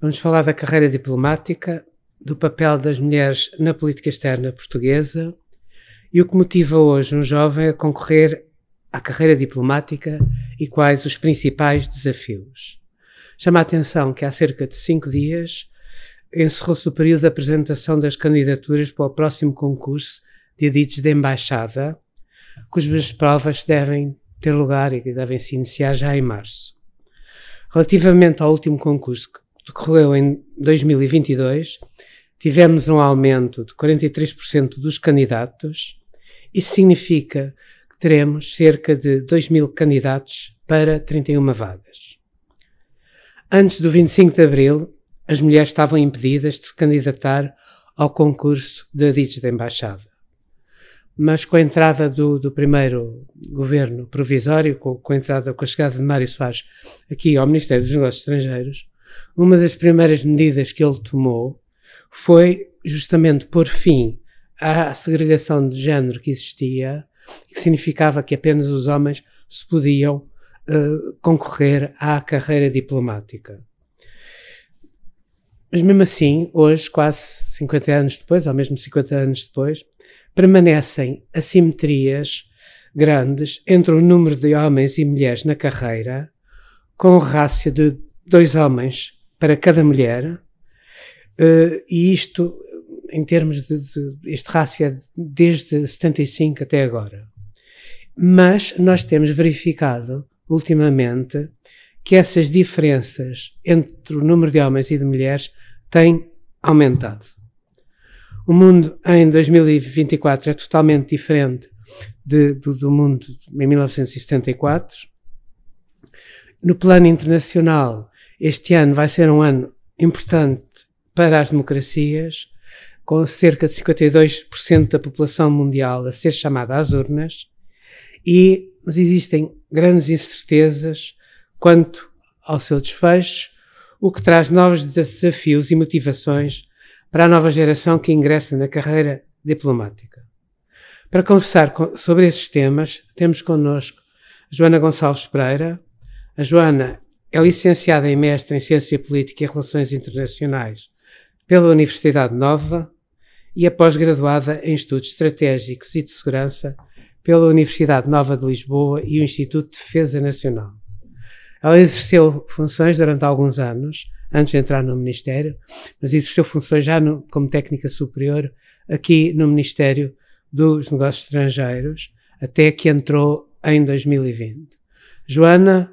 vamos falar da carreira diplomática, do papel das mulheres na política externa portuguesa e o que motiva hoje um jovem a concorrer à carreira diplomática e quais os principais desafios. Chama a atenção que há cerca de cinco dias encerrou-se o período de apresentação das candidaturas para o próximo concurso de editos de embaixada, cujas provas devem ter lugar e devem se iniciar já em março. Relativamente ao último concurso decorreu em 2022, tivemos um aumento de 43% dos candidatos. Isso significa que teremos cerca de 2 mil candidatos para 31 vagas. Antes do 25 de abril, as mulheres estavam impedidas de se candidatar ao concurso de aditos de embaixada mas com a entrada do, do primeiro governo provisório, com, com, a entrada, com a chegada de Mário Soares aqui ao Ministério dos Negócios Estrangeiros, uma das primeiras medidas que ele tomou foi justamente pôr fim à segregação de género que existia, que significava que apenas os homens se podiam uh, concorrer à carreira diplomática. Mas mesmo assim, hoje, quase 50 anos depois, ou mesmo 50 anos depois, permanecem assimetrias grandes entre o número de homens e mulheres na carreira, com rácio de dois homens para cada mulher, uh, e isto, em termos de, de este rácio é desde 75 até agora. Mas nós temos verificado, ultimamente, que essas diferenças entre o número de homens e de mulheres têm aumentado. O mundo em 2024 é totalmente diferente de, do, do mundo em 1974. No plano internacional, este ano vai ser um ano importante para as democracias, com cerca de 52% da população mundial a ser chamada às urnas, e mas existem grandes incertezas quanto ao seu desfecho, o que traz novos desafios e motivações para a nova geração que ingressa na carreira diplomática. Para conversar sobre esses temas, temos connosco Joana Gonçalves Pereira. A Joana é licenciada em Mestre em Ciência Política e Relações Internacionais pela Universidade Nova e é pós-graduada em Estudos Estratégicos e de Segurança pela Universidade Nova de Lisboa e o Instituto de Defesa Nacional. Ela exerceu funções durante alguns anos antes de entrar no Ministério, mas exerceu funções já no, como técnica superior aqui no Ministério dos Negócios Estrangeiros, até que entrou em 2020. Joana,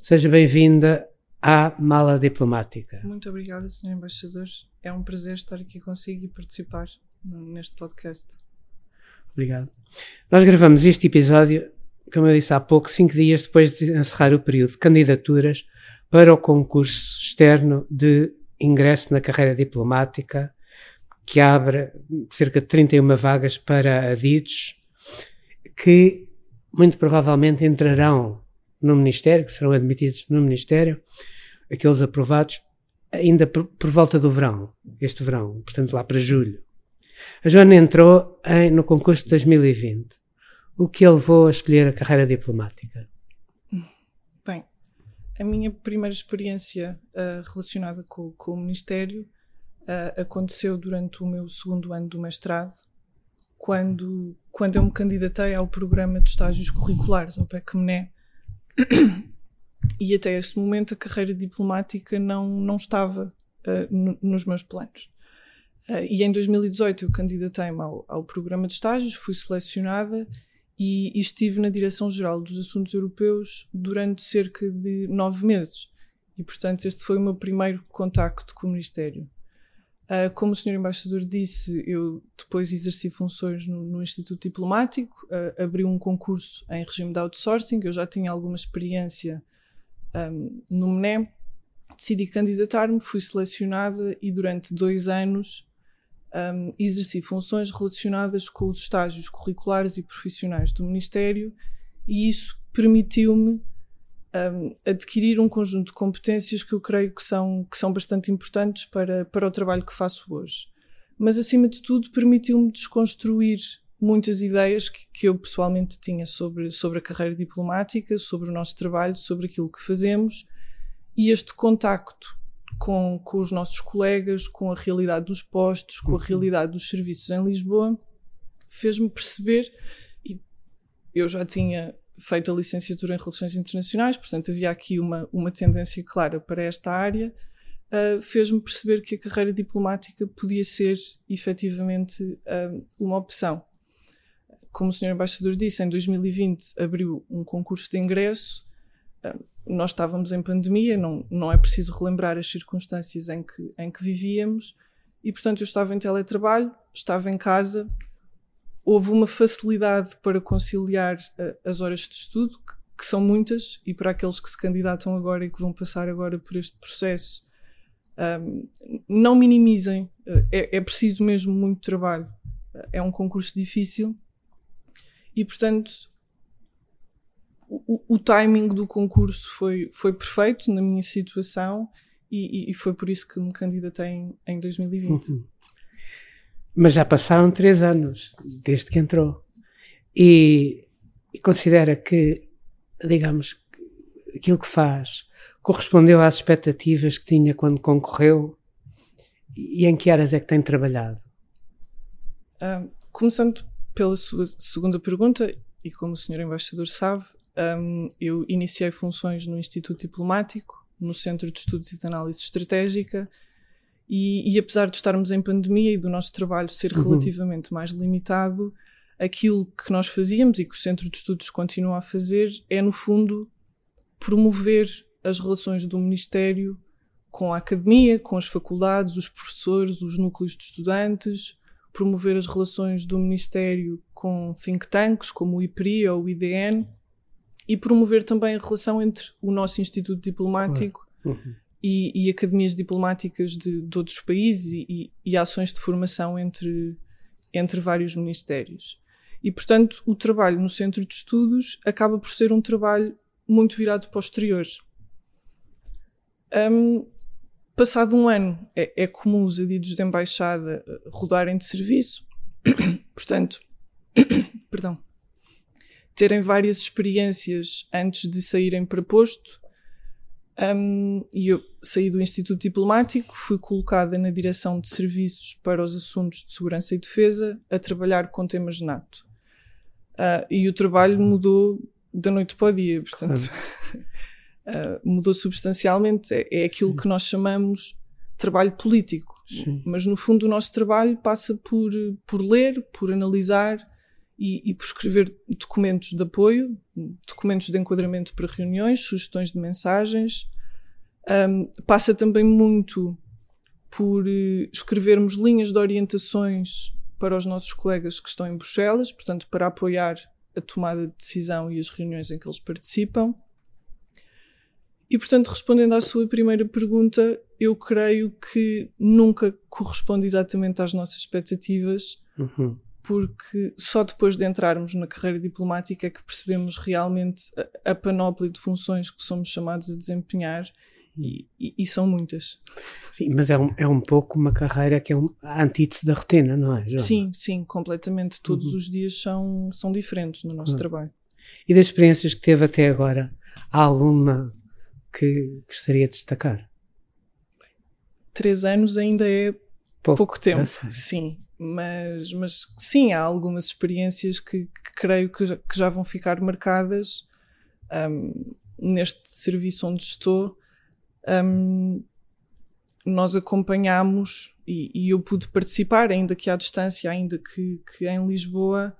seja bem-vinda à Mala Diplomática. Muito obrigada, Sr. Embaixador. É um prazer estar aqui consigo e participar neste podcast. Obrigado. Nós gravamos este episódio, como eu disse há pouco, cinco dias depois de encerrar o período de candidaturas para o concurso externo de ingresso na carreira diplomática, que abre cerca de 31 vagas para adidos, que muito provavelmente entrarão no Ministério, que serão admitidos no Ministério, aqueles aprovados ainda por, por volta do verão, este verão, portanto lá para julho. A Joana entrou em, no concurso de 2020, o que a levou a escolher a carreira diplomática. A minha primeira experiência uh, relacionada com, com, o Ministério uh, aconteceu durante o meu segundo ano do mestrado, quando, quando eu me candidatei ao programa de estágios curriculares, ao PECMNE. E até esse momento a carreira diplomática não, não estava uh, no, nos meus planos. e em 2018 eu candidatei-me ao, ao programa de estágios, fui selecionada e, e estive na Direção-Geral dos Assuntos Europeus durante cerca de nove meses. E, portanto, este foi o meu primeiro contacto com o Ministério. Uh, como o Sr. Embaixador disse, eu depois exerci funções no, no Instituto Diplomático, uh, abri um concurso em regime de outsourcing, eu já tinha alguma experiência um, no MNE, decidi candidatar-me, fui selecionada e durante dois anos um, exerci funções relacionadas com os estágios curriculares e profissionais do Ministério e isso permitiu-me um, adquirir um conjunto de competências que eu creio que são, que são bastante importantes para, para o trabalho que faço hoje. Mas, acima de tudo, permitiu-me desconstruir muitas ideias que, que, eu pessoalmente tinha sobre, sobre a carreira diplomática, sobre o nosso trabalho, sobre aquilo que fazemos e este contacto com, com os nossos colegas, com a realidade dos postos, com a uhum. realidade dos serviços em Lisboa, fez-me perceber, e eu já tinha feito a licenciatura em Relações Internacionais, portanto havia aqui uma, uma tendência clara para esta área, uh, fez-me perceber que a carreira diplomática podia ser efetivamente uh, uma opção. Como o Sr. Embaixador disse, em 2020 abriu um concurso de ingresso. Uh, nós estávamos em pandemia, não, não é preciso relembrar as circunstâncias em que, em que vivíamos, e portanto eu estava em teletrabalho, estava em casa, houve uma facilidade para conciliar uh, as horas de estudo, que, são muitas, e para aqueles que se candidatam agora e que vão passar agora por este processo, não minimizem, uh, é, é, preciso mesmo muito trabalho, uh, é um concurso difícil, e portanto o, o, timing do concurso foi, foi perfeito na minha situação e, e foi por isso que me candidatei em, em 2020. Uhum. Mas já passaram três anos desde que entrou e, e considera que, digamos, aquilo que faz correspondeu às expectativas que tinha quando concorreu e em que áreas é que tem trabalhado? Começando pela sua segunda pergunta, e como o senhor embaixador sabe, um, eu iniciei funções no Instituto Diplomático, no Centro de Estudos e de Análise Estratégica, e, e apesar de estarmos em pandemia e do nosso trabalho ser uhum. relativamente mais limitado, aquilo que nós fazíamos e que o Centro de Estudos continua a fazer é, no fundo, promover as relações do Ministério com a academia, com as faculdades, os professores, os núcleos de estudantes, promover as relações do Ministério com think tanks como o IPRI ou o IDN e promover também a relação entre o nosso Instituto Diplomático uhum. E, e, academias diplomáticas de, de outros países e, e, ações de formação entre, entre vários ministérios. E, portanto, o trabalho no centro de estudos acaba por ser um trabalho muito virado para o exterior. Um, passado um ano, é, é comum os adidos de embaixada eh, rodarem de serviço, portanto, perdão, terem várias experiências antes de saírem para posto. Um, e eu saí do Instituto Diplomático, fui colocada na direção de serviços para os assuntos de segurança e defesa, a trabalhar com temas NATO. Uh, e o trabalho mudou da noite para o dia, portanto, uh, mudou substancialmente. É, é aquilo Sim. que nós chamamos trabalho político. Sim. Mas no fundo, o nosso trabalho passa por, por ler, por analisar e, e por escrever documentos de apoio, documentos de enquadramento para reuniões, sugestões de mensagens. Um, passa também muito por uh, escrevermos linhas de orientações para os nossos colegas que estão em Bruxelas, portanto, para apoiar a tomada de decisão e as reuniões em que eles participam. E, portanto, respondendo à sua primeira pergunta, eu creio que nunca corresponde exatamente às nossas expectativas. Uhum porque só depois de entrarmos na carreira diplomática é que percebemos realmente a, a panóplia de funções que somos chamados a desempenhar e, e, e, são muitas. Sim, mas é um, é um pouco uma carreira que é um, a antítese da rotina, não é? Joana? Sim, sim, completamente. Todos uhum. os dias são, são diferentes no nosso uhum. trabalho. E das experiências que teve até agora, há alguma que gostaria de destacar? Três anos ainda é pouco, pouco tempo, sim. Mas, mas sim, há algumas experiências que, que creio que já, que já, vão ficar marcadas um, neste serviço onde estou. Um, nós acompanhamos e, e, eu pude participar, ainda que à distância, ainda que, que em Lisboa,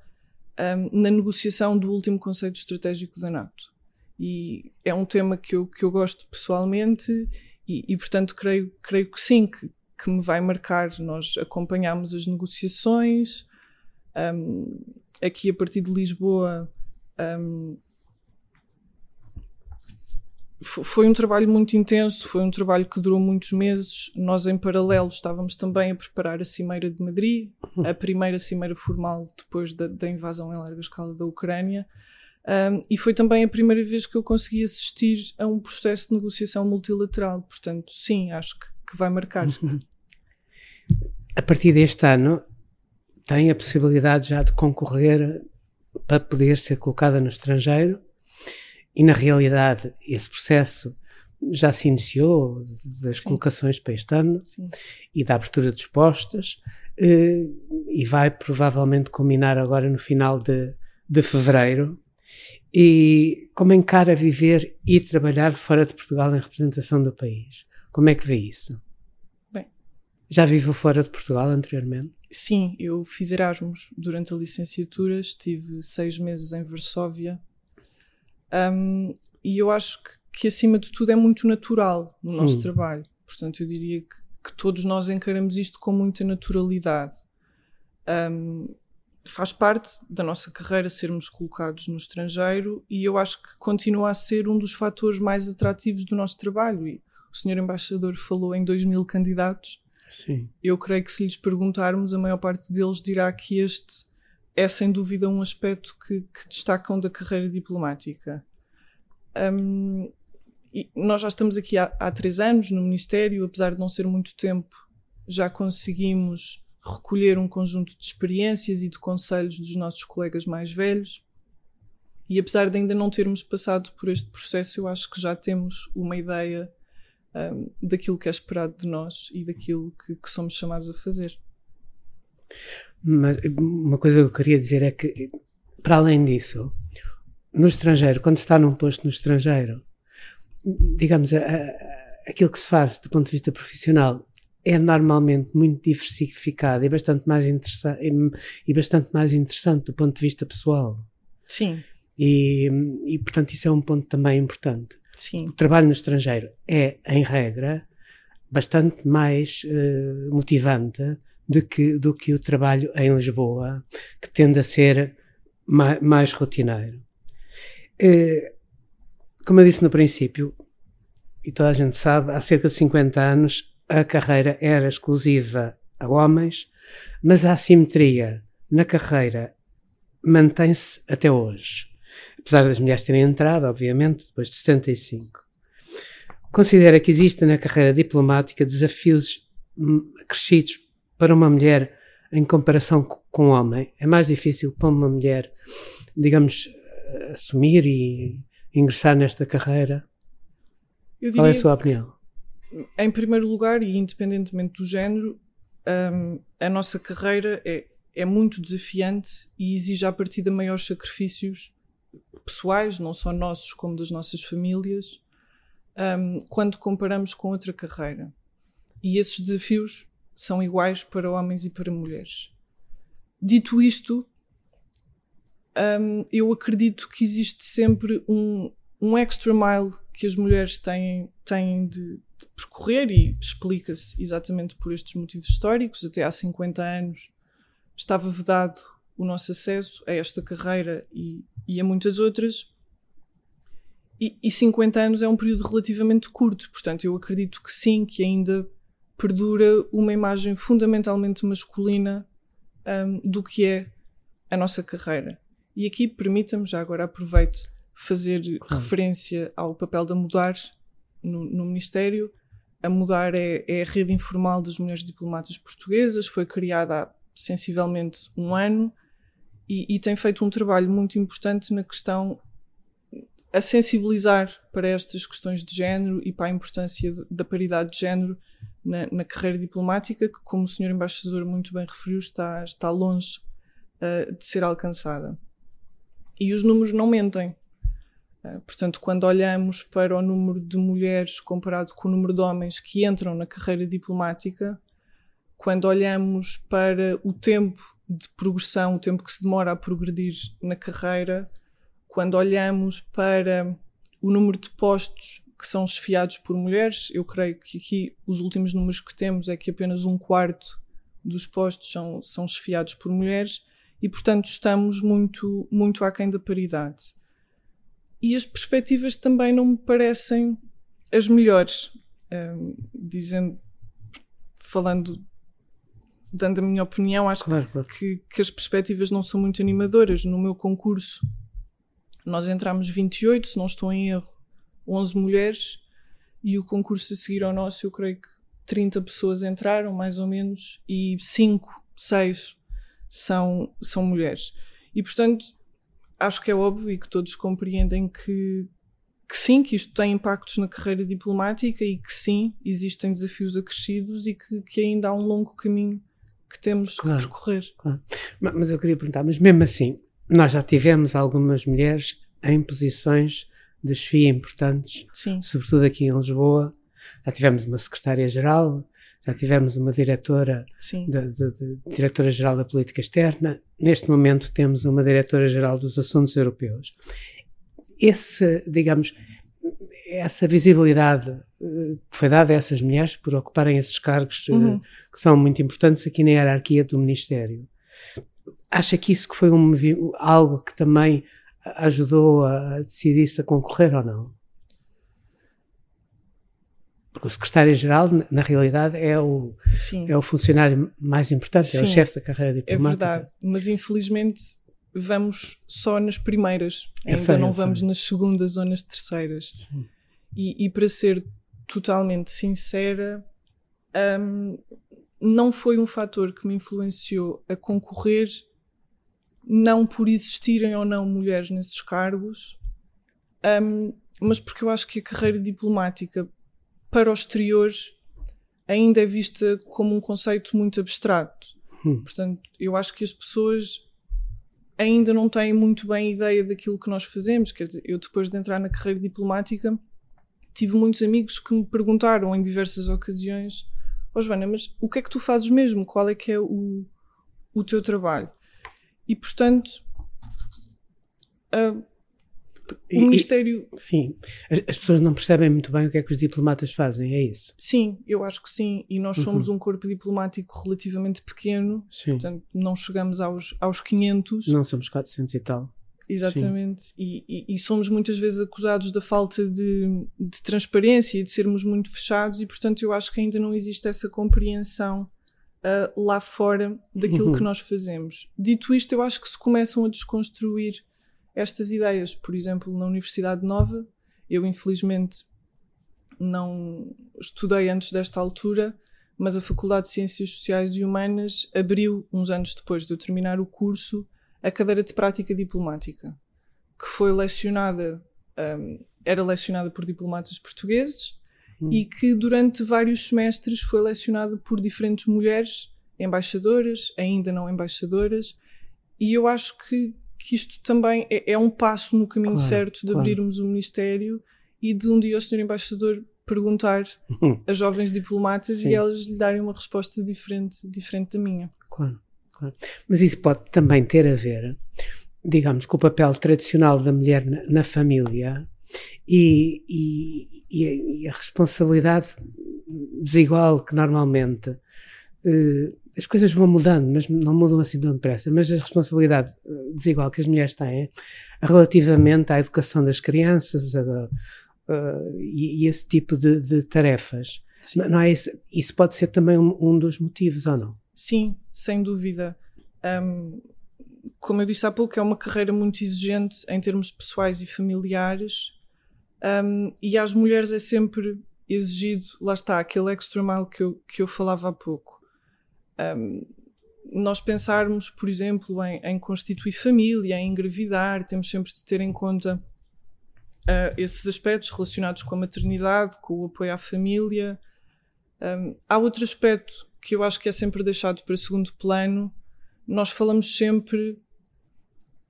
um, na negociação do último Conselho Estratégico da NATO. E é um tema que eu, que eu gosto pessoalmente e, e portanto, creio, creio que sim, que, que me vai marcar. Nós acompanhamos as negociações. Um, aqui a partir de Lisboa um, foi um trabalho muito intenso, foi um trabalho que durou muitos meses. Nós, em paralelo, estávamos também a preparar a Cimeira de Madrid, uhum. a primeira Cimeira formal depois da, da invasão em larga escala da Ucrânia. Um, e foi também a primeira vez que eu consegui assistir a um processo de negociação multilateral. Portanto, sim, acho que, que vai marcar. A partir deste ano, tem a possibilidade já de concorrer para poder ser colocada no estrangeiro e na realidade esse processo já se iniciou das Sim. colocações para este ano Sim. e da abertura dos postos eh, e vai provavelmente culminar agora no final de, de fevereiro. E como encara viver e trabalhar fora de Portugal em representação do país? Como é que vê isso? Já viveu fora de Portugal anteriormente? Sim, eu fiz Erasmus durante a licenciatura, estive seis meses em Varsóvia um, e eu acho que, que, acima de tudo, é muito natural no nosso hum. trabalho. Portanto, eu diria que, que, todos nós encaramos isto com muita naturalidade. Um, faz parte da nossa carreira sermos colocados no estrangeiro e eu acho que continua a ser um dos fatores mais atrativos do nosso trabalho. E o senhor embaixador falou em 2 mil candidatos Sim. Eu creio que se lhes perguntarmos, a maior parte deles dirá que este é sem dúvida um aspecto que, que destacam da carreira diplomática. Um, nós já estamos aqui há, há três anos no Ministério, apesar de não ser muito tempo, já conseguimos recolher um conjunto de experiências e de conselhos dos nossos colegas mais velhos. E apesar de ainda não termos passado por este processo, eu acho que já temos uma ideia um, daquilo que é esperado de nós e daquilo que, que, somos chamados a fazer. Mas uma coisa que eu queria dizer é que, para além disso, no estrangeiro, quando se está num posto no estrangeiro, digamos, a, a, aquilo que se faz do ponto de vista profissional é normalmente muito diversificado e bastante mais interessante e, e, bastante mais interessante do ponto de vista pessoal. Sim. E, e portanto isso é um ponto também importante. Sim. O trabalho no estrangeiro é, em regra, bastante mais uh, motivante do que, do que o trabalho em Lisboa, que tende a ser mais, mais rotineiro. Uh, como eu disse no princípio, e toda a gente sabe, há cerca de 50 anos a carreira era exclusiva a homens, mas a assimetria na carreira mantém-se até hoje apesar das mulheres terem entrado, obviamente, depois de 75. Considera que existem na carreira diplomática desafios acrescidos para uma mulher em comparação com um homem? É mais difícil para uma mulher, digamos, assumir e ingressar nesta carreira? Qual é a sua opinião? Em primeiro lugar, e independentemente do género, um, a nossa carreira é, é muito desafiante e exige a partir de maiores sacrifícios pessoais, não só nossos como das nossas famílias, um, quando comparamos com outra carreira. E esses desafios são iguais para homens e para mulheres. Dito isto, um, eu acredito que existe sempre um, um extra mile que as mulheres têm, têm de, de percorrer e explica-se exatamente por estes motivos históricos. Até há 50 anos estava vedado o nosso acesso a esta carreira e, e a muitas outras. E, e 50 anos é um período relativamente curto, portanto, eu acredito que sim, que ainda perdura uma imagem fundamentalmente masculina um, do que é a nossa carreira. E aqui permita-me, já agora aproveito, fazer referência ao papel da Mudar no, no Ministério. A Mudar é, é, a rede informal das mulheres diplomatas portuguesas, foi criada há sensivelmente um ano e, e, tem feito um trabalho muito importante na questão a sensibilizar para estas questões de género e para a importância de, da paridade de género na, na, carreira diplomática, que, como o Sr. Embaixador muito bem referiu, está, está longe uh, de ser alcançada. E os números não mentem. Uh, portanto, quando olhamos para o número de mulheres comparado com o número de homens que entram na carreira diplomática, quando olhamos para o tempo de progressão, o tempo que se demora a progredir na carreira, quando olhamos para o número de postos que são esfiados por mulheres, eu creio que aqui os últimos números que temos é que apenas um quarto dos postos são, são esfiados por mulheres e, portanto, estamos muito, muito aquém da paridade. e as perspectivas também não me parecem as melhores. Um, dizendo, falando, dando a minha opinião, acho claro, claro. Que, que as perspectivas não são muito animadoras. No meu concurso, nós entramos 28, se não estou em erro, 11 mulheres, e o concurso a seguir ao nosso, eu creio que 30 pessoas entraram, mais ou menos, e 5, 6 são, são mulheres. E, portanto, acho que é óbvio e que todos compreendem que, que sim, que isto tem impactos na carreira diplomática e que sim, existem desafios acrescidos e que, que ainda há um longo caminho que temos claro, que percorrer. Claro. Mas eu queria perguntar, mas mesmo assim, nós já tivemos algumas mulheres em posições de chefia importantes, sim. sobretudo aqui em Lisboa. Já tivemos uma secretária-geral, já tivemos uma diretora, diretora-geral da política externa, neste momento temos uma diretora-geral dos assuntos europeus. Esse, digamos, essa visibilidade eh, que foi dada a essas mulheres por ocuparem esses cargos eh, uhum. que são muito importantes aqui na hierarquia do Ministério. Acha que isso que foi um, algo que também ajudou a decidir-se a concorrer ou não? Porque o secretário-geral, na realidade, é o, é o funcionário mais importante, Sim, é o chefe da carreira é diplomática. É verdade, mas infelizmente vamos só nas primeiras, ainda sei, não vamos sei. nas segundas ou nas terceiras. E, e, para ser totalmente sincera, um, não foi um fator que me influenciou a concorrer, não por existirem ou não mulheres nesses cargos, um, mas porque eu acho que a carreira diplomática para o exterior ainda é vista como um conceito muito abstrato. Hum. Portanto, eu acho que as pessoas ainda não têm muito bem ideia daquilo que nós fazemos. Quer dizer, eu depois de entrar na carreira diplomática tive muitos amigos que me perguntaram em diversas ocasiões: Ó oh, Joana, mas o que é que tu fazes mesmo? Qual é que é o, o teu trabalho? E portanto, uh, o Ministério. sim, as, as, pessoas não percebem muito bem o que é que os diplomatas fazem, é isso? Sim, eu acho que sim. E nós somos uhum. um corpo diplomático relativamente pequeno, sim. portanto, não chegamos aos, aos 500. Não, somos 400 e tal. Exatamente, e, e, e, somos muitas vezes acusados da falta de, de transparência e de sermos muito fechados, e portanto eu acho que ainda não existe essa compreensão uh, lá fora daquilo uhum. que nós fazemos. Dito isto, eu acho que se começam a desconstruir estas ideias. Por exemplo, na Universidade Nova, eu infelizmente não estudei antes desta altura, mas a Faculdade de Ciências Sociais e Humanas abriu, uns anos depois de eu terminar o curso, a cadeira de prática diplomática, que foi lecionada, um, era lecionada por diplomatas portugueses hum. e que durante vários semestres foi lecionada por diferentes mulheres, embaixadoras, ainda não embaixadoras, e eu acho que que isto também é, é um passo no caminho claro, certo de claro. abrirmos o Ministério e de um dia o Sr. Embaixador perguntar uhum. a jovens diplomatas Sim. e elas lhe darem uma resposta diferente, diferente da minha. Claro, claro. Mas isso pode também ter a ver, digamos, com o papel tradicional da mulher na, na família e, e, e, a, e, a, responsabilidade desigual que normalmente eh, as coisas vão mudando, mas não mudam assim tão depressa. Mas a responsabilidade eh, desigual que as mulheres têm relativamente à educação das crianças a, a, e, esse tipo de, de tarefas. Não é isso, isso pode ser também um, um, dos motivos, ou não? Sim, sem dúvida. Um, como eu disse há pouco, é uma carreira muito exigente em termos pessoais e familiares. Um, e às mulheres é sempre exigido, lá está, aquele extra mile que eu, que eu falava há pouco um, nós pensarmos, por exemplo, em, em, constituir família, em engravidar, temos sempre de ter em conta uh, esses aspectos relacionados com a maternidade, com o apoio à família. Um, há outro aspecto que eu acho que é sempre deixado para segundo plano. Nós falamos sempre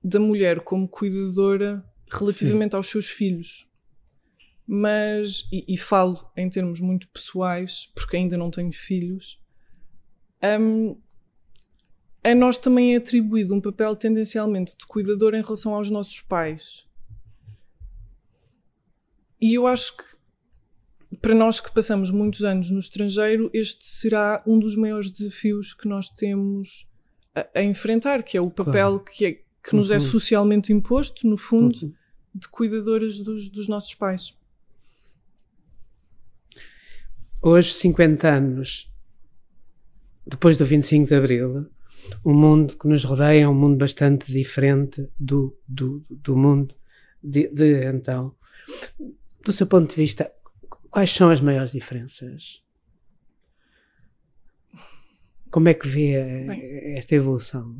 da mulher como cuidadora relativamente Sim. aos seus filhos. Mas, e, e falo em termos muito pessoais, porque ainda não tenho filhos, um, a nós também é atribuído um papel tendencialmente de cuidador em relação aos nossos pais. E eu acho que para nós que passamos muitos anos no estrangeiro, este será um dos maiores desafios que nós temos a, a enfrentar, que é o papel claro. que, é, que nos é uhum. é socialmente imposto, no fundo, uhum. de cuidadoras dos, dos nossos pais. Hoje, 50 anos depois do 25 de Abril, o mundo que nos rodeia é um mundo bastante diferente do, do, do mundo de, de então. Do seu ponto de vista, quais são as maiores diferenças? Como é que vê Bem, esta evolução?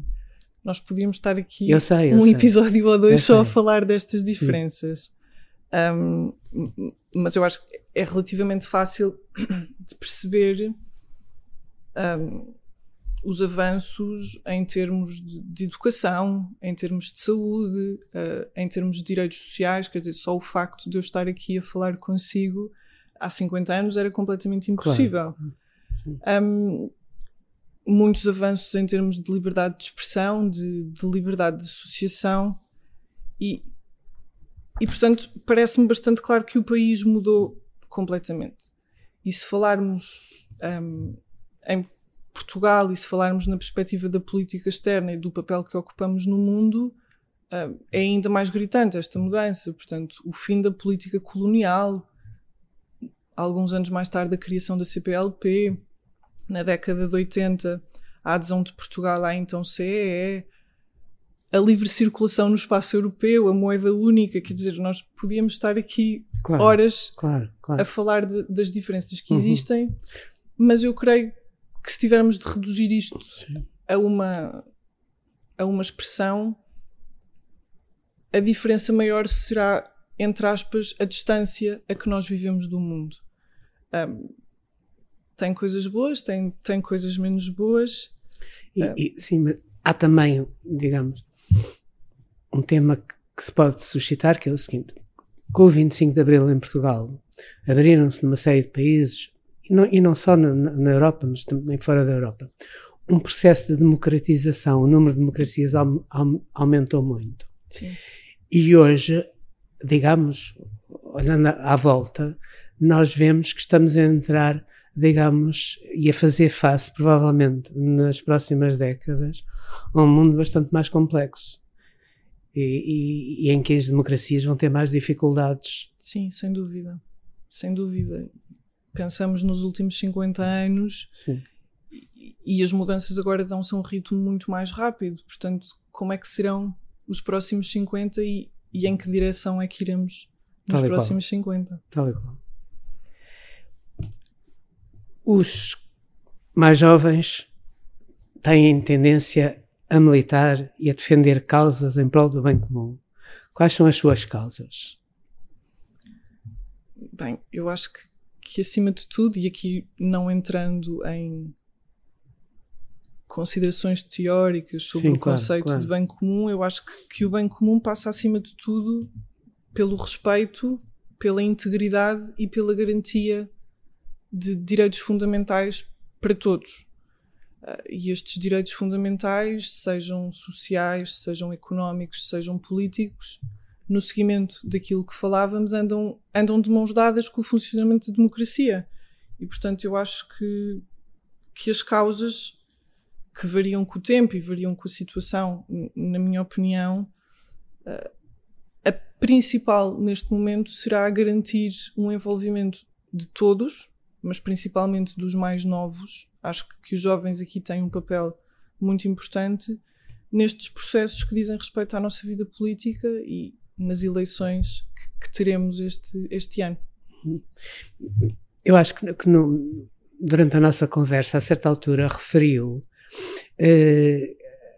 Nós podíamos estar aqui eu sei, eu um sei. episódio ou dois só a falar destas diferenças. Um, mas eu acho que é relativamente fácil de perceber um, os avanços em termos de, de, educação, em termos de saúde, uh, em termos de direitos sociais. Quer dizer, só o facto de eu estar aqui a falar consigo há 50 anos era completamente impossível. Claro. Um, muitos avanços em termos de liberdade de expressão, de, de liberdade de associação e, e portanto, parece-me bastante claro que o país mudou completamente. E se falarmos um, em Portugal e se falarmos na perspectiva da política externa e do papel que ocupamos no mundo, um, é ainda mais gritante esta mudança. Portanto, o fim da política colonial, alguns anos mais tarde a criação da CPLP, na década de 80 a adesão de Portugal à então CEE, a livre circulação no espaço europeu, a moeda única, quer dizer, nós podíamos estar aqui claro, horas claro, claro. a falar de, das diferenças que uhum. existem, mas eu creio que se tivermos de reduzir isto a uma, a uma expressão, a diferença maior será, entre aspas, a distância a que nós vivemos do mundo. Um, tem coisas boas, tem, tem coisas menos boas. E, um, e, sim, mas há também, digamos, um tema que se pode suscitar, que é o seguinte: com o 25 de Abril em Portugal, abriram-se numa série de países, e não, e não só na, na, Europa, mas também fora da Europa, um processo de democratização. O número de democracias aumentou muito. Sim. E hoje, digamos, olhando à volta, nós vemos que estamos a entrar, digamos, e a fazer face, provavelmente, nas próximas décadas, a um mundo bastante mais complexo e, e, e, em que as democracias vão ter mais dificuldades. Sim, sem dúvida. Sem dúvida. Pensamos nos últimos 50 anos e, e, as mudanças agora dão-se a um ritmo muito mais rápido. Portanto, como é que serão os próximos 50 e, e em que direção é que iremos nos Tal próximos qual. 50? Tal e qual. Os mais jovens têm tendência a militar e a defender causas em prol do bem comum. Quais são as suas causas? Bem, eu acho que, que acima de tudo, e aqui não entrando em considerações teóricas sobre Sim, o claro, conceito claro. de bem comum, eu acho que, que o bem comum passa acima de tudo pelo respeito, pela integridade e pela garantia de direitos fundamentais para todos. Uh, e estes direitos fundamentais, sejam sociais, sejam económicos, sejam políticos, no seguimento daquilo que falávamos, andam, andam de mãos dadas com o funcionamento da democracia. E, portanto, eu acho que, que as causas que variam com o tempo e variam com a situação, na minha opinião, uh, a principal neste momento será garantir um envolvimento de todos, mas principalmente dos mais novos, Acho que os jovens aqui têm um papel muito importante nestes processos que dizem respeito à nossa vida política e nas eleições que, que teremos este, este ano. Eu acho que, que no, durante a nossa conversa, a certa altura, referiu eh,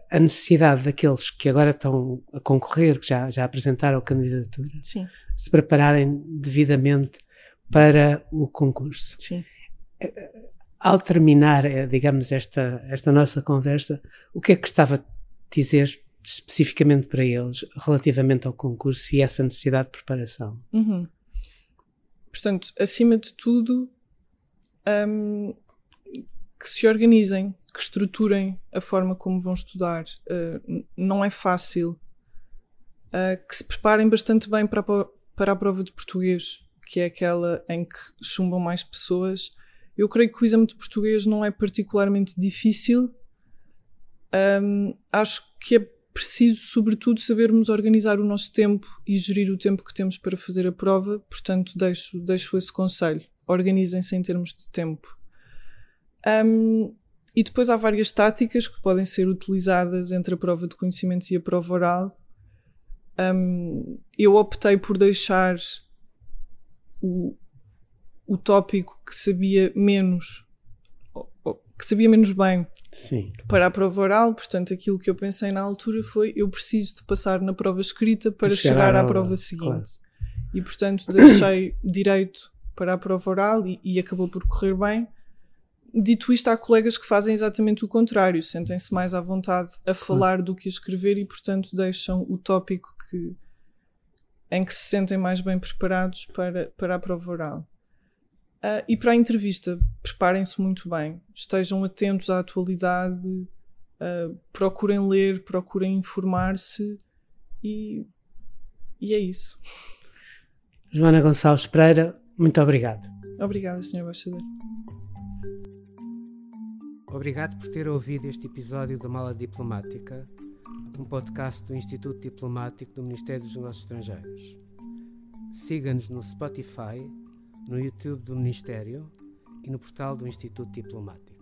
a necessidade daqueles que agora estão a concorrer, que já, já apresentaram a candidatura, Sim. se prepararem devidamente para o concurso. Sim. Eh, ao terminar, eh, digamos, esta, esta nossa conversa, o que é que gostava de dizer especificamente para eles relativamente ao concurso e essa necessidade de preparação? Uhum. Portanto, acima de tudo, um, que se organizem, que estruturem a forma como vão estudar. Uh, não é fácil. Uh, que se preparem bastante bem para a, para a prova de português, que é aquela em que chumbam mais pessoas eu creio que o exame de português não é particularmente difícil. Um, acho que é preciso, sobretudo, sabermos organizar o nosso tempo e gerir o tempo que temos para fazer a prova, portanto, deixo, deixo esse conselho. Organizem-se em termos de tempo. Um, e depois há várias táticas que podem ser utilizadas entre a prova de conhecimentos e a prova oral. Um, eu optei por deixar o, o tópico que sabia menos que sabia menos bem Sim. para a prova oral, portanto aquilo que eu pensei na altura foi eu preciso de passar na prova escrita para Chegar chegar, à prova seguinte. claro. E portanto deixei direito para a prova oral e, e acabou por correr bem. Dito isto, há colegas que fazem exatamente o contrário, sentem-se mais à vontade a falar do que a escrever e, portanto, deixam o tópico que, em que se sentem mais bem preparados para, para a prova oral. Ah, e para a entrevista, preparem-se muito bem, estejam atentos à atualidade, ah, procurem ler, procurem informar-se e, e é isso. Joana Gonçalves Pereira, muito obrigado. Obrigada, Sr. Embaixador. Obrigado por ter ouvido este episódio da Mala Diplomática, um podcast do Instituto Diplomático do Ministério dos Negócios Estrangeiros. Siga-nos no Spotify, no YouTube do Ministério e no portal do Instituto Diplomático.